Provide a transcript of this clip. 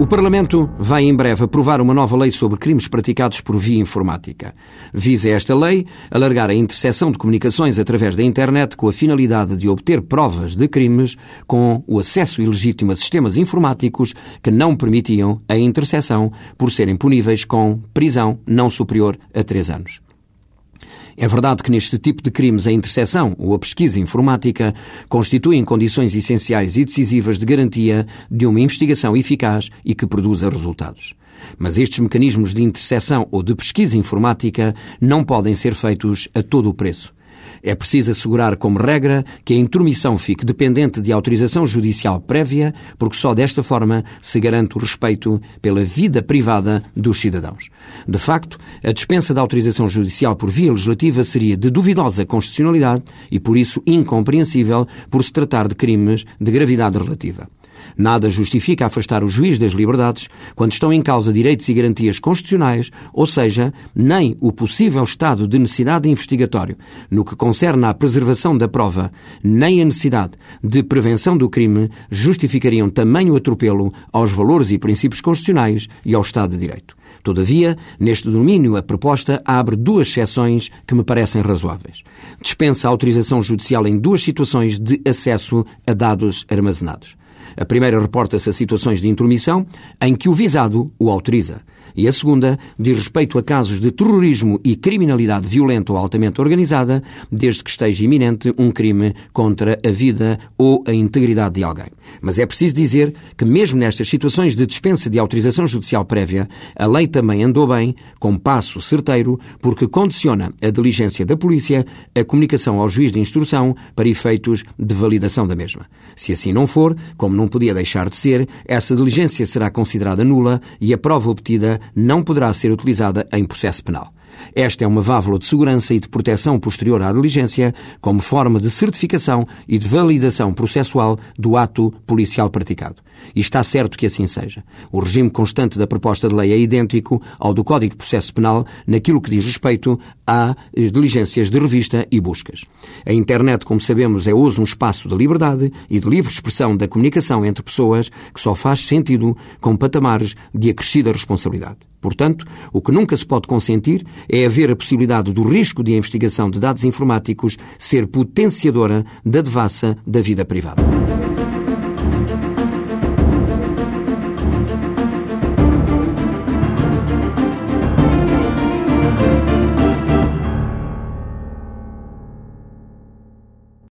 O Parlamento vai em breve aprovar uma nova lei sobre crimes praticados por via informática. Visa esta lei alargar a interseção de comunicações através da internet com a finalidade de obter provas de crimes com o acesso ilegítimo a sistemas informáticos que não permitiam a interseção por serem puníveis com prisão não superior a três anos. É verdade que neste tipo de crimes a interseção ou a pesquisa informática constituem condições essenciais e decisivas de garantia de uma investigação eficaz e que produza resultados. Mas estes mecanismos de interseção ou de pesquisa informática não podem ser feitos a todo o preço. É preciso assegurar, como regra, que a intromissão fique dependente de autorização judicial prévia, porque só desta forma se garante o respeito pela vida privada dos cidadãos. De facto, a dispensa da autorização judicial por via legislativa seria de duvidosa constitucionalidade e, por isso, incompreensível por se tratar de crimes de gravidade relativa. Nada justifica afastar o juiz das liberdades quando estão em causa direitos e garantias constitucionais, ou seja, nem o possível estado de necessidade investigatório no que concerne à preservação da prova, nem a necessidade de prevenção do crime justificariam tamanho atropelo aos valores e princípios constitucionais e ao Estado de Direito. Todavia, neste domínio, a proposta abre duas exceções que me parecem razoáveis. Dispensa a autorização judicial em duas situações de acesso a dados armazenados. A primeira reporta-se a situações de intromissão em que o visado o autoriza. E a segunda diz respeito a casos de terrorismo e criminalidade violenta ou altamente organizada, desde que esteja iminente um crime contra a vida ou a integridade de alguém. Mas é preciso dizer que, mesmo nestas situações de dispensa de autorização judicial prévia, a lei também andou bem, com passo certeiro, porque condiciona a diligência da polícia a comunicação ao juiz de instrução para efeitos de validação da mesma. Se assim não for, como não podia deixar de ser, essa diligência será considerada nula e a prova obtida não poderá ser utilizada em processo penal. Esta é uma válvula de segurança e de proteção posterior à diligência, como forma de certificação e de validação processual do ato policial praticado. E está certo que assim seja. O regime constante da proposta de lei é idêntico ao do Código de Processo Penal naquilo que diz respeito às diligências de revista e buscas. A internet, como sabemos, é hoje um espaço de liberdade e de livre expressão da comunicação entre pessoas que só faz sentido com patamares de acrescida responsabilidade. Portanto, o que nunca se pode consentir é haver a possibilidade do risco de investigação de dados informáticos ser potenciadora da devassa da vida privada.